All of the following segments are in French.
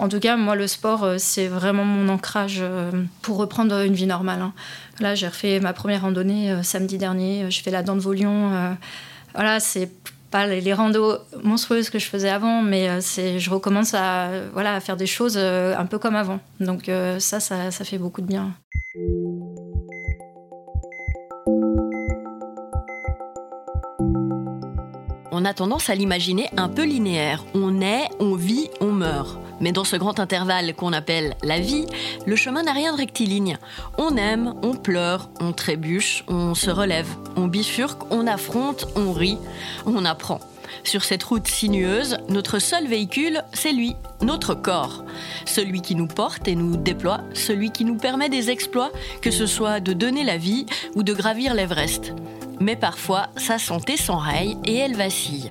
En tout cas, moi, le sport, c'est vraiment mon ancrage pour reprendre une vie normale. Hein. Là, j'ai refait ma première randonnée samedi dernier. Je fais la dent de Vaulion. voilà, c'est pas les, randos monstrueuses que je faisais avant, mais je recommence à, faire des choses un peu comme avant. Donc ça, ça, ça fait beaucoup de bien. on a tendance à l'imaginer un peu linéaire. On naît, on vit, on meurt. Mais dans ce grand intervalle qu'on appelle la vie, le chemin n'a rien de rectiligne. On aime, on pleure, on trébuche, on se relève, on bifurque, on affronte, on rit, on apprend. Sur cette route sinueuse, notre seul véhicule, c'est lui, notre corps. Celui qui nous porte et nous déploie, celui qui nous permet des exploits, que ce soit de donner la vie ou de gravir l'Everest mais parfois sa santé s'enraye et elle vacille.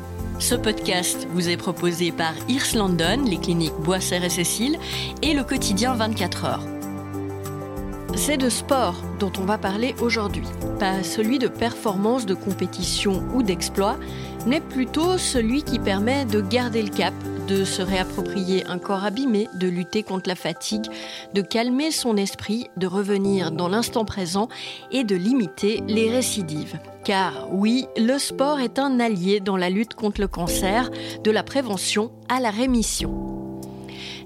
Ce podcast vous est proposé par Irs London, les cliniques Boisser et Cécile et le quotidien 24 heures. C'est de sport dont on va parler aujourd'hui, pas celui de performance, de compétition ou d'exploit, mais plutôt celui qui permet de garder le cap, de se réapproprier un corps abîmé, de lutter contre la fatigue, de calmer son esprit, de revenir dans l'instant présent et de limiter les récidives. Car oui, le sport est un allié dans la lutte contre le cancer, de la prévention à la rémission.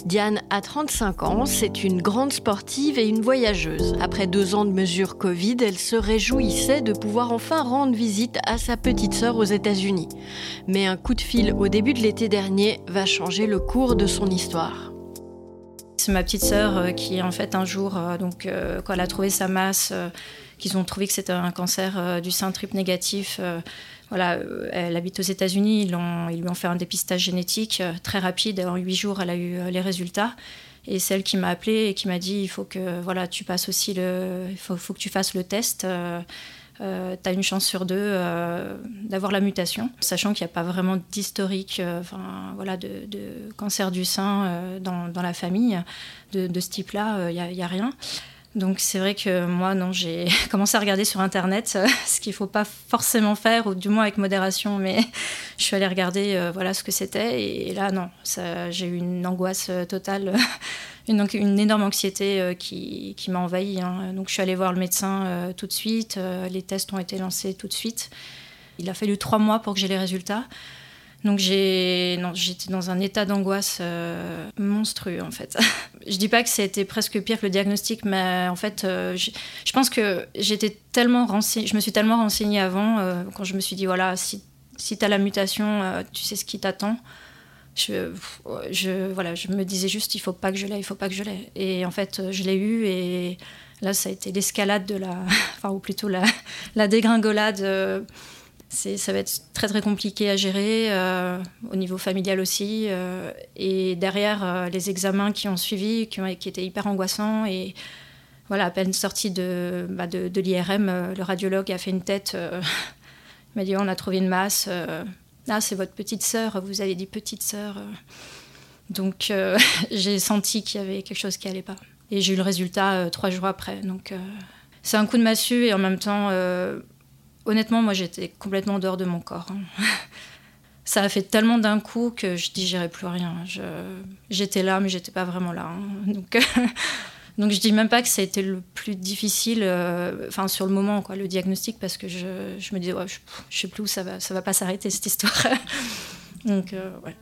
Diane a 35 ans, c'est une grande sportive et une voyageuse. Après deux ans de mesures Covid, elle se réjouissait de pouvoir enfin rendre visite à sa petite sœur aux États-Unis. Mais un coup de fil au début de l'été dernier va changer le cours de son histoire. C'est ma petite sœur euh, qui, en fait, un jour, euh, donc, euh, quand elle a trouvé sa masse, qu'ils ont trouvé que c'était un cancer du sein triple négatif voilà, euh, elle habite aux États-Unis, ils, lui ont fait un dépistage génétique euh, très rapide. En huit jours, elle a eu euh, les résultats. Et celle qui m'a appelée et qui m'a dit il faut que voilà, tu passes aussi le, faut, que tu fasses le test. Euh, tu as une chance sur deux d'avoir la mutation, sachant qu'il n'y a pas vraiment d'historique voilà, de, cancer du sein dans, la famille de, ce type-là, il n'y a, rien. Donc c'est vrai que moi, non, j'ai commencé à regarder sur Internet, euh, ce qu'il ne faut pas forcément faire, ou du moins avec modération, mais je suis allée regarder euh, voilà, ce que c'était. Et, là, non, j'ai eu une angoisse euh, totale, une, une, énorme anxiété qui, m'a envahie. Hein. Donc je suis allée voir le médecin tout de suite, les tests ont été lancés tout de suite. Il a fallu trois mois pour que j'ai les résultats. Donc j'ai, j'étais dans un état d'angoisse euh, monstrueux en fait. je dis pas que c'était presque pire que le diagnostic, mais en fait, euh, je pense que j'étais tellement renseignée, je me suis tellement renseignée avant euh, quand je me suis dit voilà, si, si tu as la mutation, tu sais ce qui t'attend. Je, voilà, je me disais juste il faut pas que je l'ai, il faut pas que je l'ai. Et en fait, je l'ai eu et là, ça a été l'escalade de la, enfin ou plutôt la dégringolade ça va être très très compliqué à gérer euh, au niveau familial aussi. Euh, et derrière, euh, les examens qui ont suivi, qui, ont, qui, étaient hyper angoissants. Et voilà, à peine sorti de, bah, de, l'IRM, le radiologue a fait une tête. il m'a dit on a trouvé une masse. ah, c'est votre petite sœur. Vous avez dit petite sœur. Donc j'ai senti qu'il y avait quelque chose qui allait pas. Et j'ai eu le résultat trois jours après. Donc c'est un coup de massue et en même temps honnêtement, moi, j'étais complètement dehors de mon corps. Hein. Ça a fait tellement d'un coup que je digérais plus rien. J'étais là, mais j'étais pas vraiment là. Hein. Donc, donc je dis même pas que ça a été le plus difficile, euh, enfin sur le moment, le diagnostic, parce que je, me disais, je, je, sais plus où ça va, ça va pas s'arrêter cette histoire. donc, euh, ouais.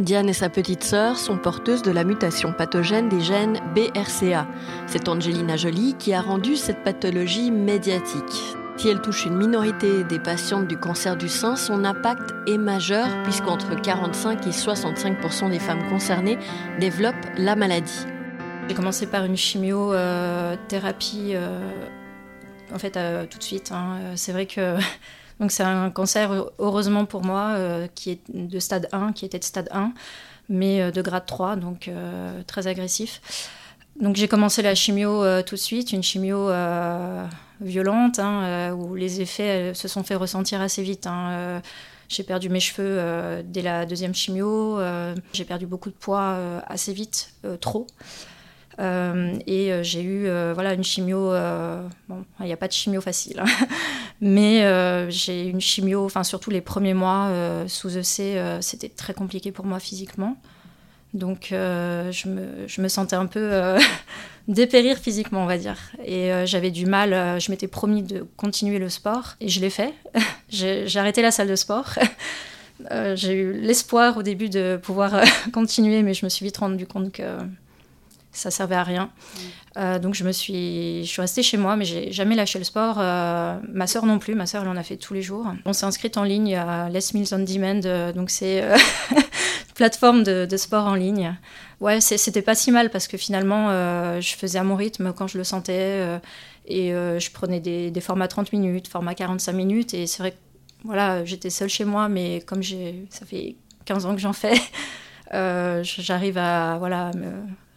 Diane et sa petite sœur sont porteuses de la mutation pathogène des gènes BRCA. C'est Angelina Jolie qui a rendu cette pathologie médiatique. Si elle touche une minorité des patientes du cancer du sein, son impact est majeur puisqu'entre 45 et 65% des femmes concernées développent la maladie. J'ai commencé par une chimiothérapie, euh, en fait, euh, tout de suite. Hein. C'est vrai que donc c'est un cancer, heureusement pour moi, euh, qui est de stade 1, qui était de stade 1, mais de grade 3, donc très agressif. Donc j'ai commencé la chimio tout de suite, une chimio violente, hein, où les effets se sont fait ressentir assez vite. Hein, j'ai perdu mes cheveux dès la deuxième chimio, j'ai perdu beaucoup de poids assez vite, trop. Euh, et euh, j'ai eu euh, voilà, une chimio. bon, il n'y a pas de chimio facile, hein. mais j'ai eu une chimio, enfin, surtout les premiers mois sous EC, c'était très compliqué pour moi physiquement. Donc je me, je, me, sentais un peu dépérir physiquement, on va dire. Et j'avais du mal, je m'étais promis de continuer le sport, et je l'ai fait. j'ai arrêté la salle de sport. j'ai eu l'espoir au début de pouvoir continuer, mais je me suis vite rendu compte que ça servait à rien. Mm. Euh, donc je me suis, je suis restée chez moi, mais j'ai jamais lâché le sport. Euh, ma sœur non plus, ma sœur elle en a fait tous les jours. On s'est inscrite en ligne à Les Mills on Demand, euh, donc c'est plateforme de, sport en ligne. Ouais, c'était pas si mal parce que finalement je faisais à mon rythme quand je le sentais et je prenais des, formats 30 minutes, formats 45 minutes et c'est vrai que voilà, j'étais seule chez moi, mais comme ça fait 15 ans que j'en fais. j'arrive à voilà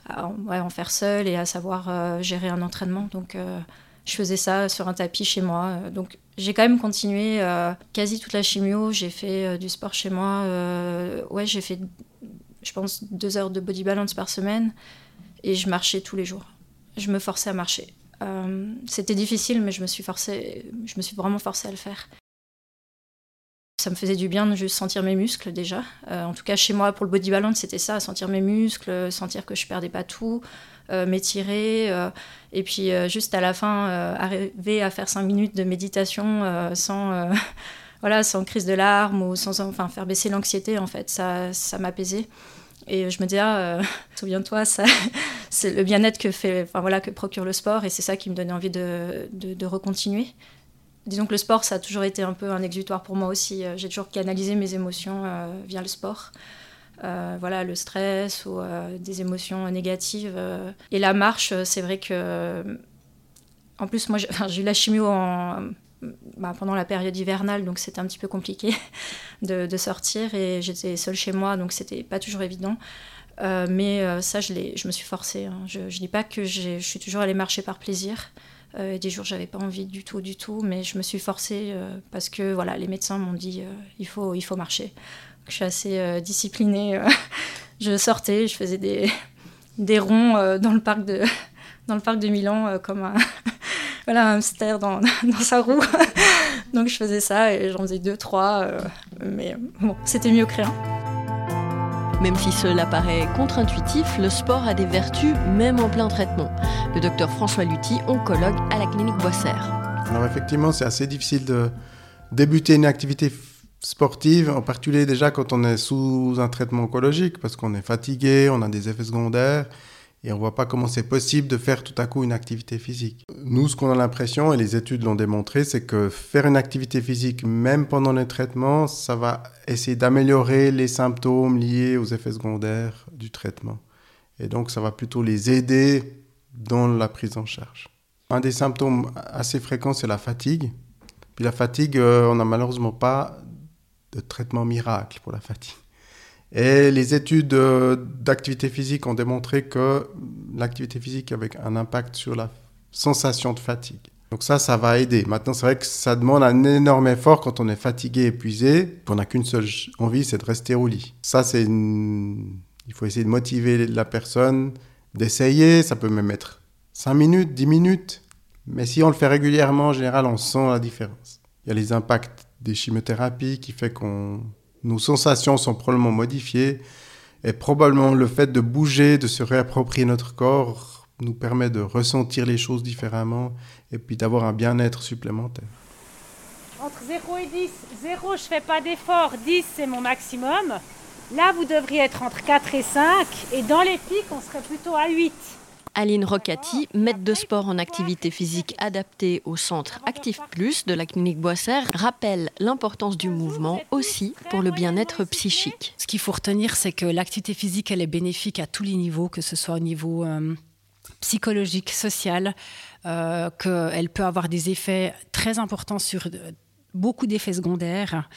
à en faire seul et à savoir euh, gérer un entraînement. Donc euh, je faisais ça sur un tapis chez moi. Donc j'ai quand même continué euh, quasi toute la chimio. J'ai fait du sport chez moi. ouais, j'ai fait, je pense, deux heures de body balance par semaine et je marchais tous les jours. Je me forçais à marcher. C'était difficile, mais je me suis forcée, je me suis vraiment forcée à le faire. Ça me faisait du bien de juste sentir mes muscles déjà. Euh, en tout cas, chez moi, pour le body balance, c'était ça, sentir mes muscles, sentir que je perdais pas tout, euh, m'étirer. Euh, et puis, juste à la fin, arriver à faire cinq minutes de méditation sans, voilà, sans crise de larmes ou sans enfin, faire baisser l'anxiété, en fait. Ça, ça m'apaisait. Et je me disais, ah, souviens-toi, c'est le bien-être que, fait, enfin, voilà, que procure le sport. Et c'est ça qui me donnait envie de, de, de recontinuer disons que le sport, ça a toujours été un peu un exutoire pour moi aussi. Euh, j'ai toujours canalisé mes émotions euh, via le sport. Euh, voilà, le stress ou des émotions négatives. Et la marche, c'est vrai que. En plus, moi, j'ai eu la chimio bah, pendant la période hivernale, donc c'était un petit peu compliqué de, sortir. Et j'étais seule chez moi, donc c'était pas toujours évident. mais ça, je, je me suis forcée. Hein. Je ne dis pas que je suis toujours allée marcher par plaisir. Euh, des jours, j'avais pas envie du tout, du tout, mais je me suis forcée euh, parce que voilà, les médecins m'ont dit euh, il faut, il faut marcher. Je suis assez disciplinée. je sortais, je faisais des, des ronds dans le parc de dans le parc de Milan comme un voilà un hamster dans, dans sa roue. Donc je faisais ça et j'en faisais deux, trois, mais bon, c'était mieux que rien. Même si cela paraît contre-intuitif, le sport a des vertus même en plein traitement. Le docteur François Lutti, oncologue à la clinique Boissère. Alors effectivement, c'est assez difficile de débuter une activité sportive, en particulier déjà quand on est sous un traitement oncologique, parce qu'on est fatigué, on a des effets secondaires, et on ne voit pas comment c'est possible de faire tout à coup une activité physique. Nous, ce qu'on a l'impression, et les études l'ont démontré, c'est que faire une activité physique, même pendant le traitement, ça va essayer d'améliorer les symptômes liés aux effets secondaires du traitement. Et donc, ça va plutôt les aider dans la prise en charge. Un des symptômes assez fréquents, c'est la fatigue. Puis la fatigue, euh, on n'a malheureusement pas de traitement miracle pour la fatigue. Et les études euh, d'activité physique ont démontré que l'activité physique avait un impact sur la sensation de fatigue. Donc ça, ça va aider. Maintenant, c'est vrai que ça demande un énorme effort quand on est fatigué, épuisé, qu'on n'a qu'une seule envie, c'est de rester au lit. Ça, c'est Il faut essayer de motiver la personne, d'essayer. Ça peut même être 5 minutes, 10 minutes. Mais si on le fait régulièrement, en général, on sent la différence. Il y a les impacts des chimiothérapies qui fait qu'on nos sensations sont probablement modifiées et probablement le fait de bouger, de se réapproprier notre corps nous permet de ressentir les choses différemment et puis d'avoir un bien-être supplémentaire. Entre 0 et 10, 0 je fais pas d'effort, 10 c'est mon maximum. Là vous devriez être entre 4 et 5 et dans les pics on serait plutôt à 8. Aline Rocati, maître de sport en activité physique adaptée au centre Actif Plus de la clinique Boissère, rappelle l'importance du mouvement aussi pour le bien-être psychique. Ce qu'il faut retenir, c'est que l'activité physique, elle est bénéfique à tous les niveaux, que ce soit au niveau euh, psychologique, social, euh, qu'elle peut avoir des effets très importants sur euh, beaucoup d'effets secondaires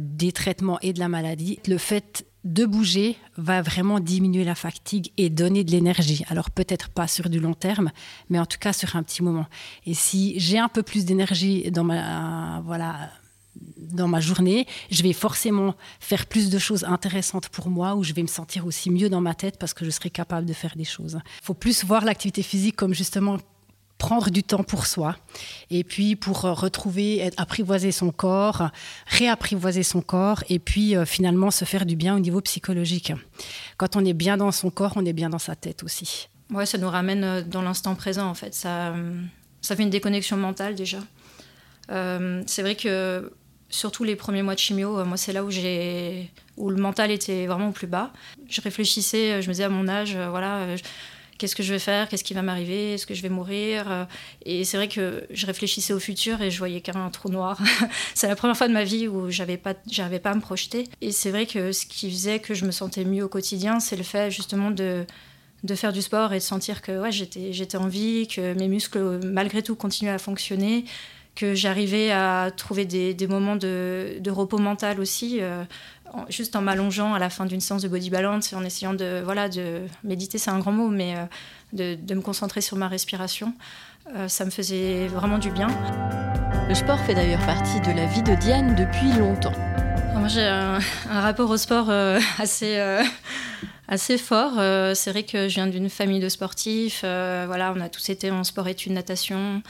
des traitements et de la maladie. Le fait de bouger va vraiment diminuer la fatigue et donner de l'énergie. Alors peut-être pas sur du long terme, mais en tout cas sur un petit moment. Et si j'ai un peu plus d'énergie dans ma voilà dans ma journée, je vais forcément faire plus de choses intéressantes pour moi, ou je vais me sentir aussi mieux dans ma tête parce que je serai capable de faire des choses. Il faut plus voir l'activité physique comme justement prendre du temps pour soi et puis pour euh, retrouver, apprivoiser son corps, réapprivoiser son corps et puis euh, finalement se faire du bien au niveau psychologique. Quand on est bien dans son corps, on est bien dans sa tête aussi. Ouais, ça nous ramène euh, dans l'instant présent en fait. Ça, ça fait une déconnexion mentale déjà. c'est vrai que surtout les premiers mois de chimio, moi c'est là où j'ai où le mental était vraiment au plus bas. Je réfléchissais, je me disais à mon âge, voilà qu'est-ce que je vais faire, qu'est-ce qui va m'arriver, est-ce que je vais mourir? Euh, et c'est vrai que je réfléchissais au futur et je voyais qu'un trou noir. c'est la première fois de ma vie où j'avais pas, j'arrivais pas à me projeter. Et c'est vrai que ce qui faisait que je me sentais mieux au quotidien, c'est le fait justement de de faire du sport et de sentir que ouais, j'étais, j'étais en vie, que mes muscles malgré tout continuaient à fonctionner, que j'arrivais à trouver des, moments de, de, repos mental aussi. Euh, juste en m'allongeant à la fin d'une séance de body balance et en essayant de, voilà, de méditer, c'est un grand mot, mais euh, de, de, me concentrer sur ma respiration. Euh, ça me faisait vraiment du bien. Le sport fait d'ailleurs partie de la vie de Diane depuis longtemps. Moi, j'ai un, rapport au sport euh, assez, assez fort. c'est vrai que je viens d'une famille de sportifs. voilà, on a tous été en sport-études, natation.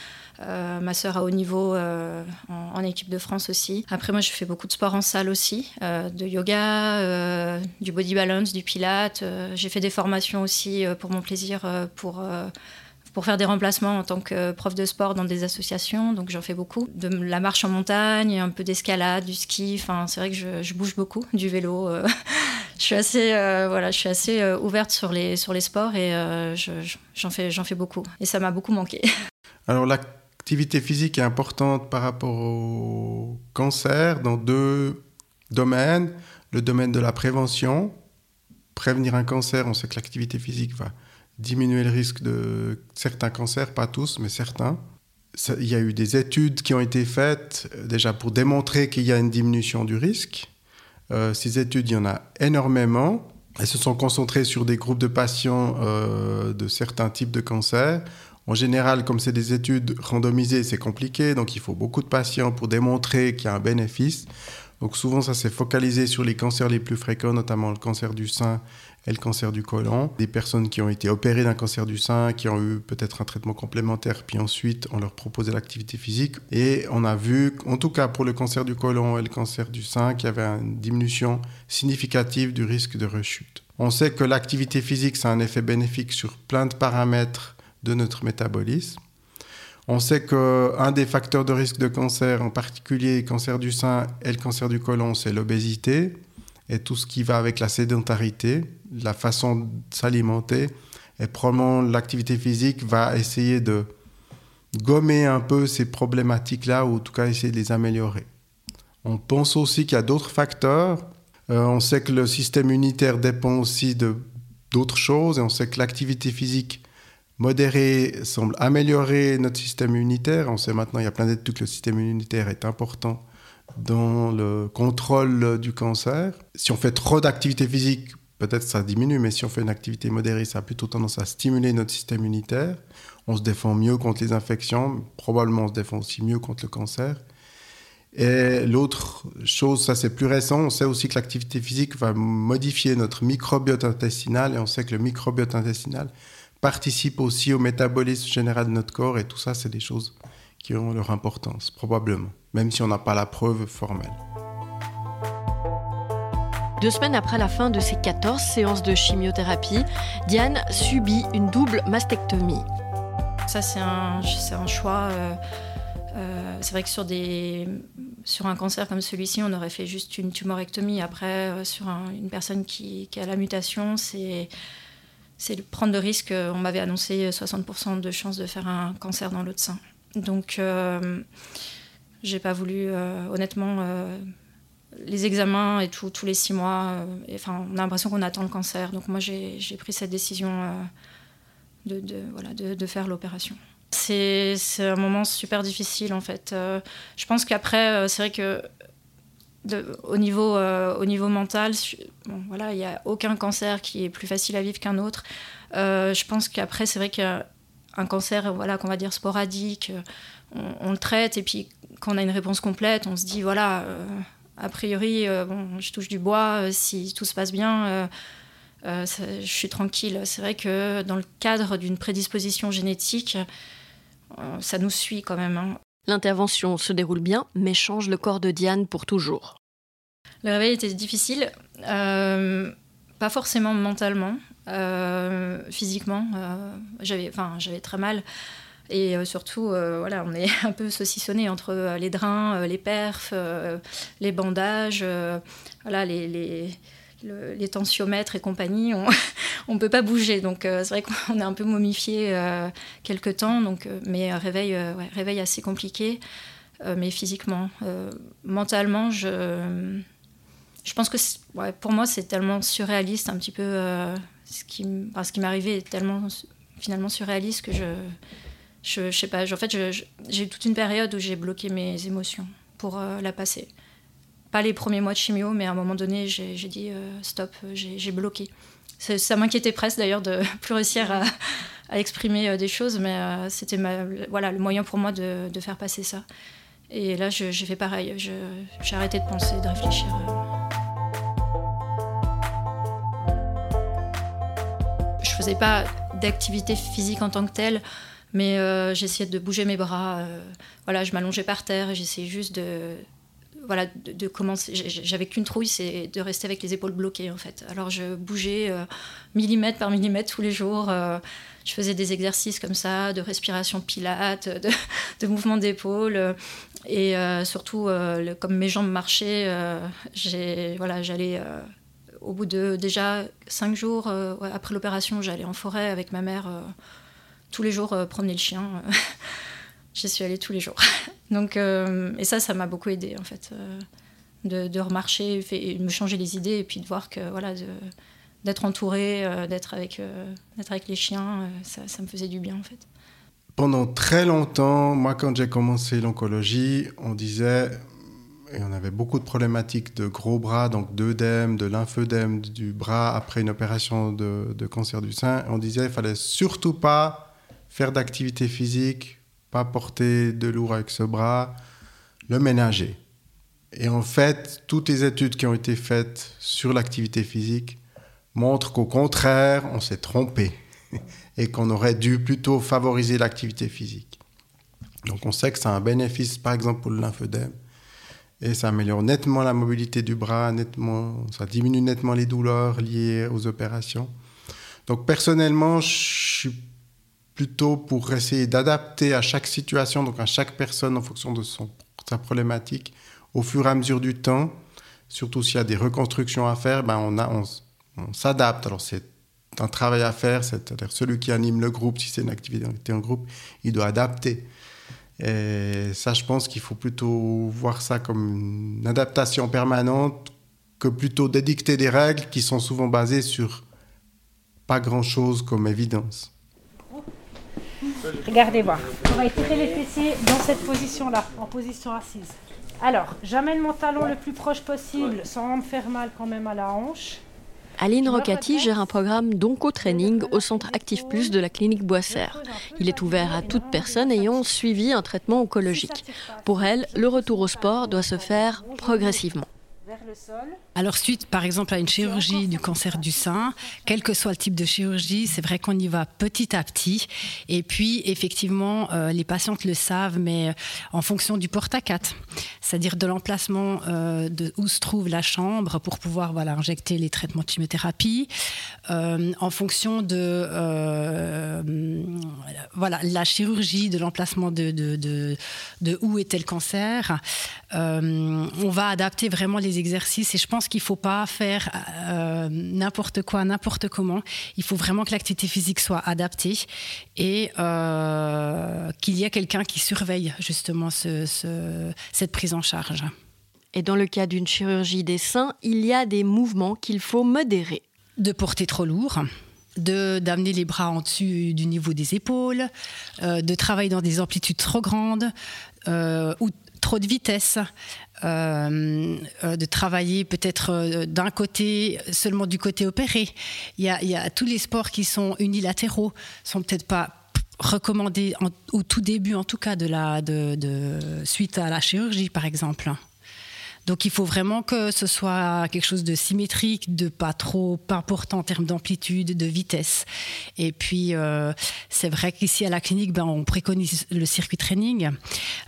Euh, ma sœur à haut niveau euh, en, équipe de France aussi. Après, moi, je fais beaucoup de sport en salle aussi, euh, de yoga, du body balance, du pilate. J'ai fait des formations aussi pour mon plaisir, pour pour faire des remplacements en tant que prof de sport dans des associations, donc j'en fais beaucoup. De la marche en montagne, un peu d'escalade, du ski, enfin c'est vrai que je, bouge beaucoup, du vélo. je suis assez, voilà, je suis assez ouverte sur les, sur les sports et j'en fais, fais beaucoup. Et ça m'a beaucoup manqué. Alors la l'activité physique est importante par rapport au cancer dans deux domaines. Le domaine de la prévention. Prévenir un cancer, on sait que l'activité physique va diminuer le risque de certains cancers, pas tous, mais certains. il y a eu des études qui ont été faites euh, déjà pour démontrer qu'il y a une diminution du risque. Euh, ces études, il y en a énormément. Elles se sont concentrées sur des groupes de patients euh, de certains types de cancers. En général, comme c'est des études randomisées, c'est compliqué, donc il faut beaucoup de patients pour démontrer qu'il y a un bénéfice. Donc souvent, ça s'est focalisé sur les cancers les plus fréquents, notamment le cancer du sein et le cancer du côlon. Des personnes qui ont été opérées d'un cancer du sein, qui ont eu peut-être un traitement complémentaire, puis ensuite on leur proposait l'activité physique. Et on a vu, en tout cas pour le cancer du côlon et le cancer du sein, qu'il y avait une diminution significative du risque de rechute. On sait que l'activité physique, ça a un effet bénéfique sur plein de paramètres de notre métabolisme. On sait qu'un des facteurs de risque de cancer, en particulier cancer du sein et le cancer du côlon, c'est l'obésité et tout ce qui va avec la sédentarité, la façon de s'alimenter. Et probablement l'activité physique va essayer de gommer un peu ces problématiques-là ou en tout cas essayer de les améliorer. On pense aussi qu'il y a d'autres facteurs. Euh, on sait que le système immunitaire dépend aussi de d'autres choses et on sait que l'activité physique modéré semble améliorer notre système immunitaire. On sait maintenant, il y a plein d'études que le système immunitaire est important dans le contrôle du cancer. Si on fait trop d'activité physique, peut-être ça diminue, mais si on fait une activité modérée, ça a plutôt tendance à stimuler notre système immunitaire. On se défend mieux contre les infections, probablement on se défend aussi mieux contre le cancer. Et l'autre chose, ça c'est plus récent, on sait aussi que l'activité physique va modifier notre microbiote intestinal et on sait que le microbiote intestinal participe aussi au métabolisme général de notre corps et tout ça, c'est des choses qui ont leur importance, probablement, même si on n'a pas la preuve formelle. Deux semaines après la fin de ses 14 séances de chimiothérapie, Diane subit une double mastectomie. Ça, c'est un, un, choix. Euh, euh, c'est vrai que sur, des, sur un cancer comme celui-ci, on aurait fait juste une tumorectomie. Après, euh, sur une personne qui, qui, a la mutation, c'est c'est prendre le risque. On m'avait annoncé 60% de chances de faire un cancer dans l'autre sein. Donc, euh, j'ai pas voulu, euh, honnêtement, euh, les examens et tout, tous les six mois. enfin, on a l'impression qu'on attend le cancer. Donc, moi, j'ai pris cette décision de, voilà, de, de faire l'opération. C'est un moment super difficile, en fait. je pense qu'après, c'est vrai que au, niveau, au niveau mental, voilà, il n'y a aucun cancer qui est plus facile à vivre qu'un autre. je pense qu'après, c'est vrai qu'un cancer, voilà, qu'on va dire sporadique, on, le traite et puis quand on a une réponse complète, on se dit voilà, a priori, bon, je touche du bois, si tout se passe bien euh, je suis tranquille. C'est vrai que dans le cadre d'une prédisposition génétique, euh, ça nous suit quand même. Hein. L'intervention se déroule bien, mais change le corps de Diane pour toujours. Le réveil était difficile, euh, pas forcément mentalement, physiquement. j'avais, enfin, j'avais très mal. Et surtout, voilà, on est un peu saucissonné entre les drains, les perfs, les bandages, voilà, les tensiomètres et compagnie, on ne peut pas bouger. Donc euh, c'est vrai qu'on est un peu momifié euh, quelque temps, donc, euh, mais réveil, réveil assez compliqué, mais physiquement. mentalement, je, pense que pour moi c'est tellement surréaliste, un petit peu ce qui, m'arrivait est tellement finalement surréaliste que je, je sais pas, en fait j'ai eu toute une période où j'ai bloqué mes émotions pour la passer pas les premiers mois de chimio, mais à un moment donné, j'ai dit euh, stop, j'ai bloqué. Ça m'inquiétait presque d'ailleurs de plus réussir à, exprimer euh, des choses, mais euh, c'était voilà, le moyen pour moi de, faire passer ça. Et là, j'ai fait pareil. J'ai arrêté de penser, de réfléchir. Je faisais pas d'activité physique en tant que telle, mais j'essayais de bouger mes bras. voilà, je m'allongeais par terre et j'essayais juste de, voilà, de, commencer. J'avais qu'une trouille, c'est de rester avec les épaules bloquées en fait. Alors je bougeais euh, millimètre par millimètre tous les jours. Euh, je faisais des exercices comme ça, de respiration pilate, de, de mouvements d'épaule. et euh, surtout, comme mes jambes marchaient, voilà, j'allais au bout de déjà cinq jours après l'opération, j'allais en forêt avec ma mère tous les jours promener le chien. J'y suis allée tous les jours. Donc, euh, et ça, ça m'a beaucoup aidé en fait, euh, de, remarcher, de me changer les idées et puis de voir que voilà, d'être entourée, euh, d'être avec, d'être avec les chiens, ça, me faisait du bien en fait. Pendant très longtemps, moi quand j'ai commencé l'oncologie, on disait, et on avait beaucoup de problématiques de gros bras, donc d'œdème, de lymphœdème du bras après une opération de, de cancer du sein, on disait qu'il fallait surtout pas faire d'activité physique pas porter de lourd avec ce bras, le ménager. Et en fait, toutes les études qui ont été faites sur l'activité physique montrent qu'au contraire, on s'est trompé et qu'on aurait dû plutôt favoriser l'activité physique. Donc on sait que ça a un bénéfice, par exemple, pour le lymphœdème. Et ça améliore nettement la mobilité du bras, nettement, ça diminue nettement les douleurs liées aux opérations. Donc personnellement, je suis plutôt pour essayer d'adapter à chaque situation, donc à chaque personne en fonction de son, sa problématique, au fur et à mesure du temps. Surtout s'il y a des reconstructions à faire, ben on, a, on, s'adapte. Alors c'est un travail à faire, c'est-à-dire celui qui anime le groupe, si c'est une activité en groupe, il doit adapter. Et ça, je pense qu'il faut plutôt voir ça comme une adaptation permanente que plutôt d'édicter des règles qui sont souvent basées sur pas grand-chose comme évidence. Regardez voir. On va étirer les fessiers dans cette position-là, en position assise. Alors, j'amène mon talon le plus proche possible sans me faire mal quand même à la hanche. Aline Rocati gère un programme d'onco-training au centre Actif Plus de la clinique Boissère. Il est ouvert à toute personne ayant suivi un traitement oncologique. Pour elle, le retour au sport doit se faire progressivement. Alors suite par exemple à une chirurgie du cancer du sein, quel que soit le type de chirurgie, c'est vrai qu'on y va petit à petit. Et puis effectivement, euh, les patientes le savent, mais euh, en fonction du porte à quatre, c'est-à-dire de l'emplacement euh, de où se trouve la chambre pour pouvoir injecter les traitements de chimiothérapie, en fonction de voilà la chirurgie, de l'emplacement de, de, où était le cancer, on va adapter vraiment les exercices et je pense qu'il ne faut pas faire euh, n'importe quoi, n'importe comment. Il faut vraiment que l'activité physique soit adaptée et euh, qu'il y ait quelqu'un qui surveille justement cette prise en charge. Et dans le cas d'une chirurgie des seins, il y a des mouvements qu'il faut modérer. De porter trop lourd, de d'amener les bras en dessus du niveau des épaules, euh, de travailler dans des amplitudes trop grandes ou trop de vitesse, de travailler peut-être d'un côté, seulement du côté opéré. Il y, a, il tous les sports qui sont unilatéraux, sont peut-être pas recommandés au tout début, en tout cas, de la, de, suite à la chirurgie, par exemple. Donc il faut vraiment que ce soit quelque chose de symétrique, de pas trop important en termes d'amplitude, de vitesse. Et puis euh, c'est vrai qu'ici à la clinique, ben, on préconise le circuit training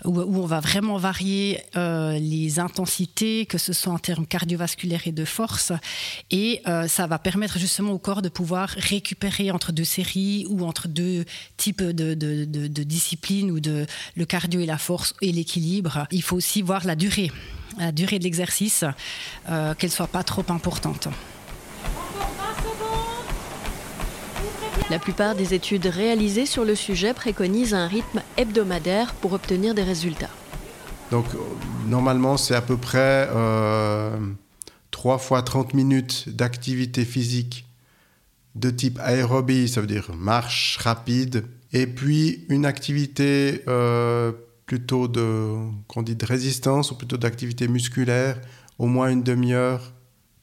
où, on va vraiment varier euh, les intensités, que ce soit en termes cardiovasculaires et de force. Et euh, ça va permettre justement au corps de pouvoir récupérer entre deux séries ou entre deux types de, de, disciplines ou de le cardio et la force et l'équilibre. Il faut aussi voir la durée la durée de l'exercice, euh, qu'elle soit pas trop importante. La plupart des études réalisées sur le sujet préconisent un rythme hebdomadaire pour obtenir des résultats. Donc normalement c'est à peu près euh, 3 fois 30 minutes d'activité physique de type aérobie, ça veut dire marche rapide, et puis une activité euh, plutôt de, qu'on dit de résistance ou plutôt d'activité musculaire, au moins une demi-heure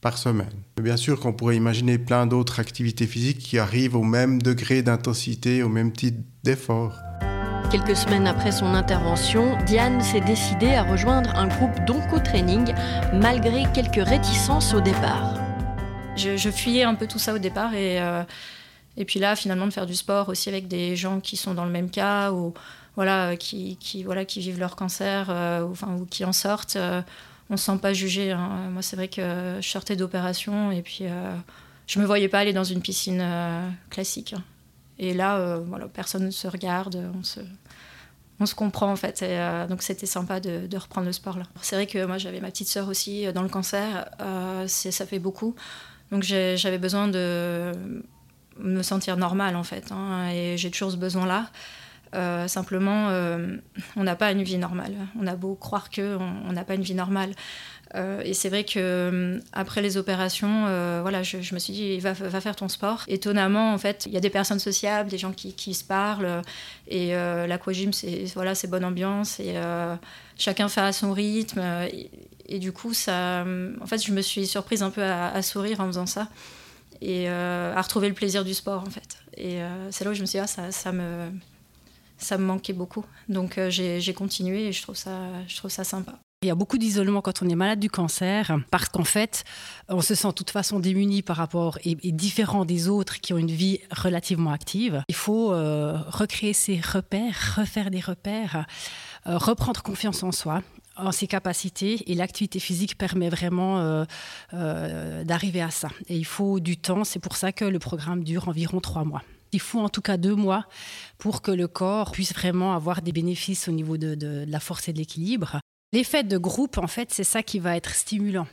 par semaine. Bien sûr qu'on pourrait imaginer plein d'autres activités physiques qui arrivent au même degré d'intensité, au même type d'effort. Quelques semaines après son intervention, Diane s'est décidée à rejoindre un groupe d'onco-training malgré quelques réticences au départ. Je, je, fuyais un peu tout ça au départ et, euh, et puis là, finalement, de faire du sport aussi avec des gens qui sont dans le même cas ou voilà, euh, qui, voilà, qui vivent leur cancer euh, ou, enfin, ou qui en sortent, euh, on ne se sent pas jugé. Hein. Moi, c'est vrai que je sortais d'opération et puis je ne me voyais pas aller dans une piscine classique. Et là, voilà, personne ne se regarde, on se, on se comprend en fait. Et, donc c'était sympa de, de, reprendre le sport là. C'est vrai que moi j'avais ma petite sœur aussi dans le cancer, ça fait beaucoup. Donc j'avais besoin de me sentir normale en fait. Hein, et j'ai toujours ce besoin là. Euh, simplement, euh, on n'a pas une vie normale. On a beau croire que on n'a pas une vie normale. Euh, et c'est vrai que après les opérations, voilà, je, me suis dit, va, faire ton sport. Étonnamment, en fait, il y a des personnes sociables, des gens qui, se parlent. Et l'aquagym, c'est voilà, c'est bonne ambiance. Et chacun fait à son rythme. Et, du coup, ça, en fait, je me suis surprise un peu à, à sourire en faisant ça et à retrouver le plaisir du sport, en fait. Et c'est là où je me suis dit, ah, ça, ça me ça me manquait beaucoup. Donc euh, j'ai continué et je trouve ça, je trouve ça sympa. Il y a beaucoup d'isolement quand on est malade du cancer, parce qu'en fait, on se sent de toute façon démuni par rapport et, différent des autres qui ont une vie relativement active. Il faut euh, recréer ses repères, refaire des repères, euh, reprendre confiance en soi en ses capacités et l'activité physique permet vraiment d'arriver à ça. Et il faut du temps, c'est pour ça que le programme dure environ trois mois. Il faut en tout cas deux mois pour que le corps puisse vraiment avoir des bénéfices au niveau de, la force et de l'équilibre. L'effet de groupe, en fait, c'est ça qui va être stimulant.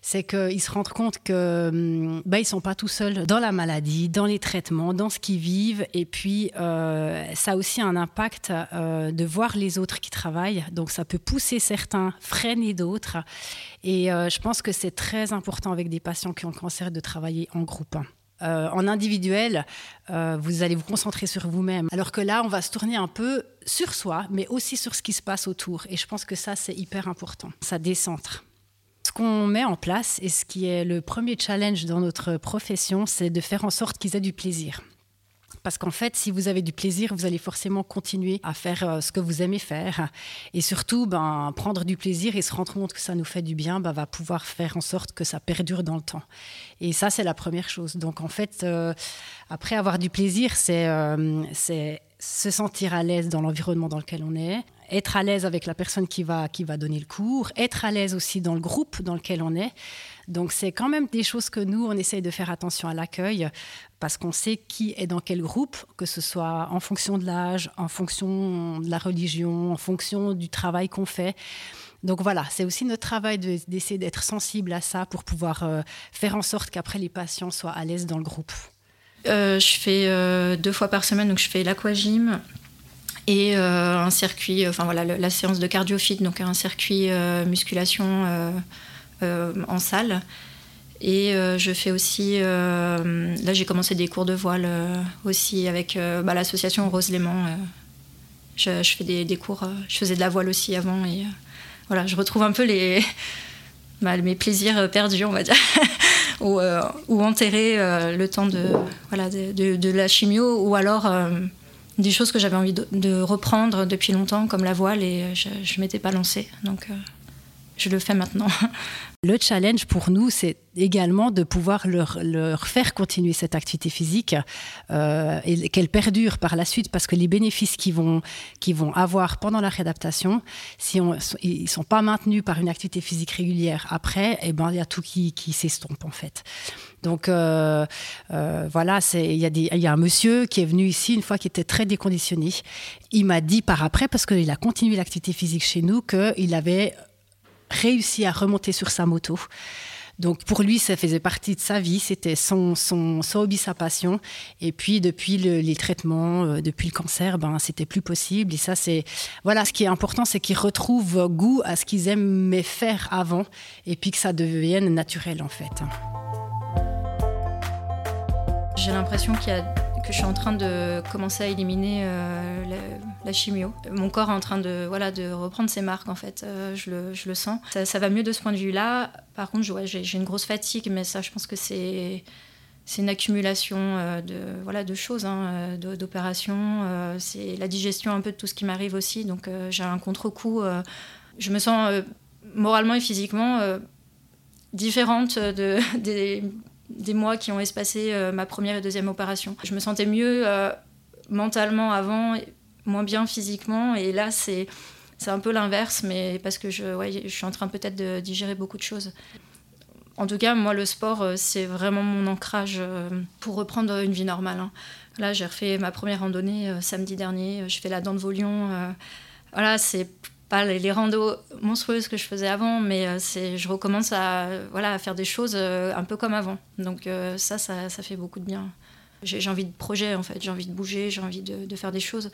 C'est qu'ils se rendent compte que ils sont pas tout seuls dans la maladie, dans les traitements, dans ce qu'ils vivent. Et puis, euh, ça a aussi un impact euh, de voir les autres qui travaillent. Donc, ça peut pousser certains, freiner d'autres. Et euh, je pense que c'est très important avec des patients qui ont le cancer de travailler en groupe. Euh, en individuel, euh, vous allez vous concentrer sur vous-même. Alors que là, on va se tourner un peu sur soi, mais aussi sur ce qui se passe autour. Et je pense que ça, c'est hyper important. Ça décentre. Ce qu'on met en place et ce qui est le premier challenge dans notre profession, c'est de faire en sorte qu'ils aient du plaisir. Parce qu'en fait, si vous avez du plaisir, vous allez forcément continuer à faire euh, ce que vous aimez faire. Et surtout, ben, prendre du plaisir et se rendre compte que ça nous fait du bien, ben, va pouvoir faire en sorte que ça perdure dans le temps. Et ça, c'est la première chose. Donc en fait, euh, après avoir du plaisir, c'est euh, se sentir à l'aise dans l'environnement dans lequel on est, être à l'aise avec la personne qui va, qui va donner le cours, être à l'aise aussi dans le groupe dans lequel on est. Donc c'est quand même des choses que nous, on essaye de faire attention à l'accueil parce qu'on sait qui est dans quel groupe, que ce soit en fonction de l'âge, en fonction de la religion, en fonction du travail qu'on fait. Donc voilà, c'est aussi notre travail d'essayer d'être sensible à ça pour pouvoir euh, faire en sorte qu'après les patients soient à l'aise dans le groupe. Euh, je fais euh, deux fois par semaine, donc je fais l'aquagym et euh, un circuit, enfin voilà, la séance de cardio-fit, donc un circuit euh, musculation euh, en salle. Et euh, je fais aussi, euh, là j'ai commencé des cours de voile aussi avec bah, l'association Rose Léman. Je, je, fais des, des, cours, je faisais de la voile aussi avant et voilà, je retrouve un peu les, bah, mes plaisirs perdus, on va dire, ou, ou, enterrer le temps de, voilà, de, de, la chimio, ou alors des choses que j'avais envie de, reprendre depuis longtemps, comme la voile, et je ne m'étais pas lancée. Donc je le fais maintenant. Le challenge pour nous, c'est également de pouvoir leur, faire continuer cette activité physique euh, et qu'elle perdure par la suite parce que les bénéfices qu'ils vont, avoir pendant la réadaptation, si ne sont pas maintenus par une activité physique régulière après, eh ben, il y a tout qui, qui s'estompe en fait. Donc euh, euh, voilà, il y, y, a un monsieur qui est venu ici une fois qui était très déconditionné. Il m'a dit par après, parce qu'il a continué l'activité physique chez nous, qu'il avait réussi à remonter sur sa moto. Donc pour lui, ça faisait partie de sa vie, c'était son, hobby, sa passion. Et puis depuis les traitements, euh, depuis le cancer, ben c'était plus possible. Et ça, c'est voilà, ce qui est important, c'est qu'ils retrouvent goût à ce qu'ils aimaient faire avant, et puis que ça devienne naturel en fait. J'ai l'impression qu'il y a je suis en train de commencer à éliminer euh, la, chimio. Mon corps est en train de, voilà, de reprendre ses marques, en fait. Euh, je, le, je, le, sens. Ça, va mieux de ce point de vue-là. Par contre, j'ai une grosse fatigue, mais ça, je pense que c'est c'est une accumulation euh, de, voilà, de choses, hein, d'opérations. c'est la digestion un peu de tout ce qui m'arrive aussi. Donc j'ai un contre-coup. je me sens moralement et physiquement différente de, des, des mois qui ont espacé euh, ma première et deuxième opération. Je me sentais mieux euh, mentalement avant, moins bien physiquement, et là c'est c'est un peu l'inverse, mais parce que je, ouais, je suis en train peut-être de digérer beaucoup de choses. En tout cas, moi, le sport, euh, c'est vraiment mon ancrage pour reprendre une vie normale. Hein. Là, j'ai refait ma première randonnée samedi dernier. Je fais la dent de Vaulion. Voilà, c'est pas les, randos monstrueuses que je faisais avant, mais euh, c'est, je recommence à, voilà, à faire des choses euh, un peu comme avant. Donc euh, ça, ça, ça, fait beaucoup de bien. J'ai, envie de projet, en fait, j'ai envie de bouger, j'ai envie de, faire des choses.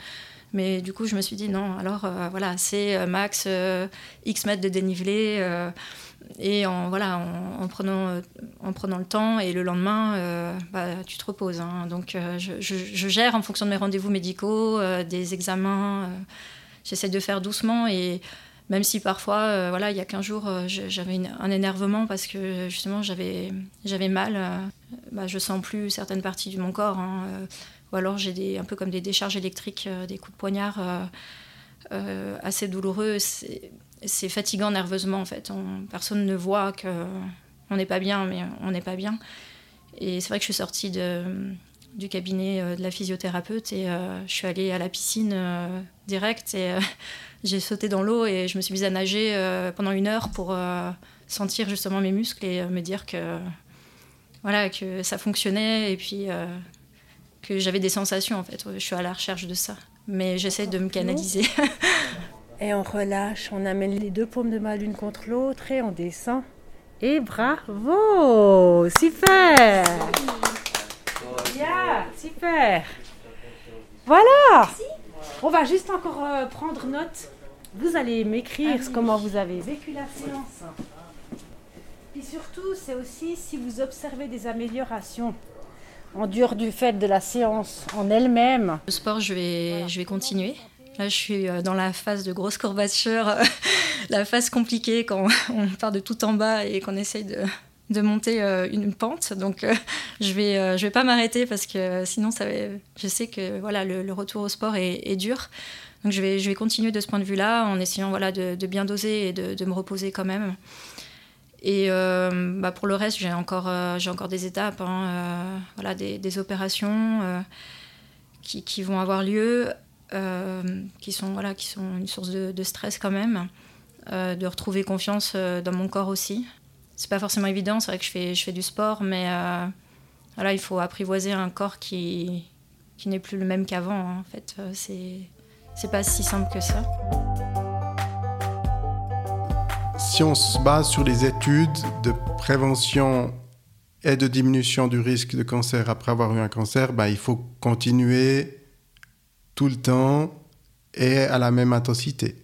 Mais du coup, je me suis dit non, alors voilà, c'est max X mètres de dénivelé. et en, voilà, en, prenant, en prenant le temps, et le lendemain, bah, tu te reposes. Hein. Donc je, je, gère en fonction de mes rendez-vous médicaux, des examens j'essaie de faire doucement et même si parfois, euh, voilà, il y a 15 jours, euh, j'avais un énervement parce que justement j'avais, mal, euh, bah, je sens plus certaines parties de mon corps, hein, ou alors j'ai un peu comme des décharges électriques, des coups de poignard assez douloureux. C'est, fatigant nerveusement en fait. personne ne voit que on n'est pas bien, mais on n'est pas bien. Et c'est vrai que je suis sortie de, du cabinet de la physiothérapeute et je suis allée à la piscine direct. Et euh, j'ai sauté dans l'eau et je me suis mise à nager euh, pendant une heure pour euh, sentir justement mes muscles et me dire que, voilà, que ça fonctionnait et puis que j'avais des sensations en fait. Je suis à la recherche de ça. Mais j'essaie de me canaliser. et on relâche, on amène les deux paumes de main l'une contre l'autre et on descend. Et bravo Super Bien, super Voilà on va juste encore euh, prendre note. Vous allez m'écrire ah comment vous avez vécu la séance. Et surtout, c'est aussi si vous observez des améliorations en dehors du fait de la séance en elle-même. Le sport, je vais, je vais continuer. Là, je suis euh, dans la phase de grosse courbature, la phase compliquée quand on part de tout en bas et qu'on essaye de, de monter euh, une pente. Donc, euh, je vais, euh, vais pas m'arrêter parce que sinon, ça je sais que voilà, le, retour au sport est, dur. Donc, je vais, je vais continuer de ce point de vue-là en essayant voilà, de, bien doser et de, me reposer quand même. Et bah, pour le reste, j'ai encore, encore des étapes, hein, voilà, des, opérations qui, qui, vont avoir lieu, qui, sont, voilà, qui sont une source de, de stress quand même, de retrouver confiance dans mon corps aussi c'est pas forcément évident. C'est vrai que je fais, je fais du sport, mais euh, voilà, il faut apprivoiser un corps qui, qui n'est plus le même qu'avant. Hein. En fait, euh, c'est, c'est pas si simple que ça. Si on se base sur les études de prévention et de diminution du risque de cancer après avoir eu un cancer, ben, il faut continuer tout le temps et à la même intensité.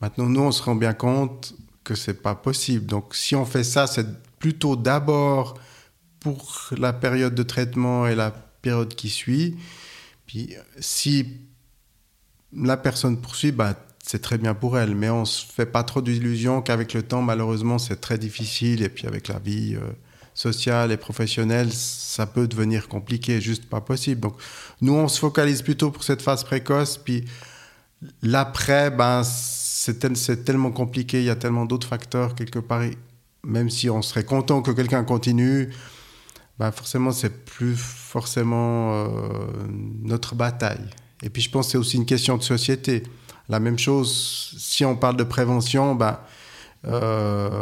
Maintenant, nous, on se rend bien compte que c'est pas possible. Donc si on fait ça, c'est plutôt d'abord pour la période de traitement et la période qui suit. Puis si la personne poursuit, bah, c'est très bien pour elle. Mais on se fait pas trop d'illusions qu'avec le temps, malheureusement, c'est très difficile. Et puis avec la vie euh, sociale et professionnelle, ça peut devenir compliqué, juste pas possible. Donc nous, on se focalise plutôt pour cette phase précoce. Puis l'après, ben, c'est tellement compliqué, il y a tellement d'autres facteurs quelque part. Même si on serait content que quelqu'un continue, ben forcément, c'est plus forcément euh, notre bataille. Et puis je pense que c'est aussi une question de société. La même chose, si on parle de prévention, ben, euh,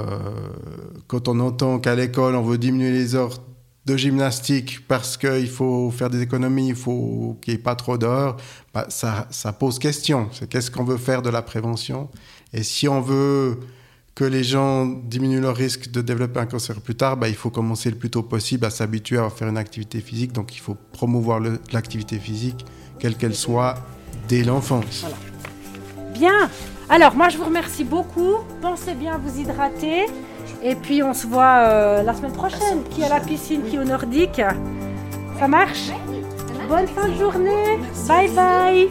quand on entend qu'à l'école, on veut diminuer les heures de gymnastique parce qu'il faut faire des économies, il faut qu'il n'y ait pas trop d'heures, bah, ça, ça, pose question. C'est qu'est-ce qu'on veut faire de la prévention? Et si on veut que les gens diminuent leur risque de développer un cancer plus tard, bah, il faut commencer le plus tôt possible à s'habituer à faire une activité physique. Donc il faut promouvoir l'activité physique, quelle qu'elle soit, dès l'enfance. Bien. Alors moi je vous remercie beaucoup. Pensez bien à vous hydrater. Et puis on se voit euh, la semaine prochaine. Qui à la piscine, qui au nordique? Ça marche? Bonne fin de journée. Bye bye.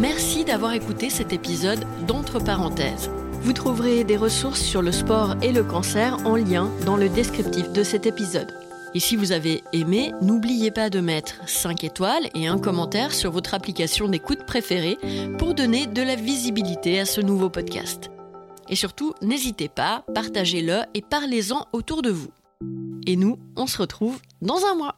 Merci d'avoir écouté cet épisode d'Entre parenthèses. Vous trouverez des ressources sur le sport et le cancer en lien dans le descriptif de cet épisode. Et si vous avez aimé, n'oubliez pas de mettre 5 étoiles et un commentaire sur votre application d'écoute préférée pour donner de la visibilité à ce nouveau podcast. Et surtout, n'hésitez pas, partagez-le et parlez-en autour de vous. Et nous, on se retrouve dans un mois.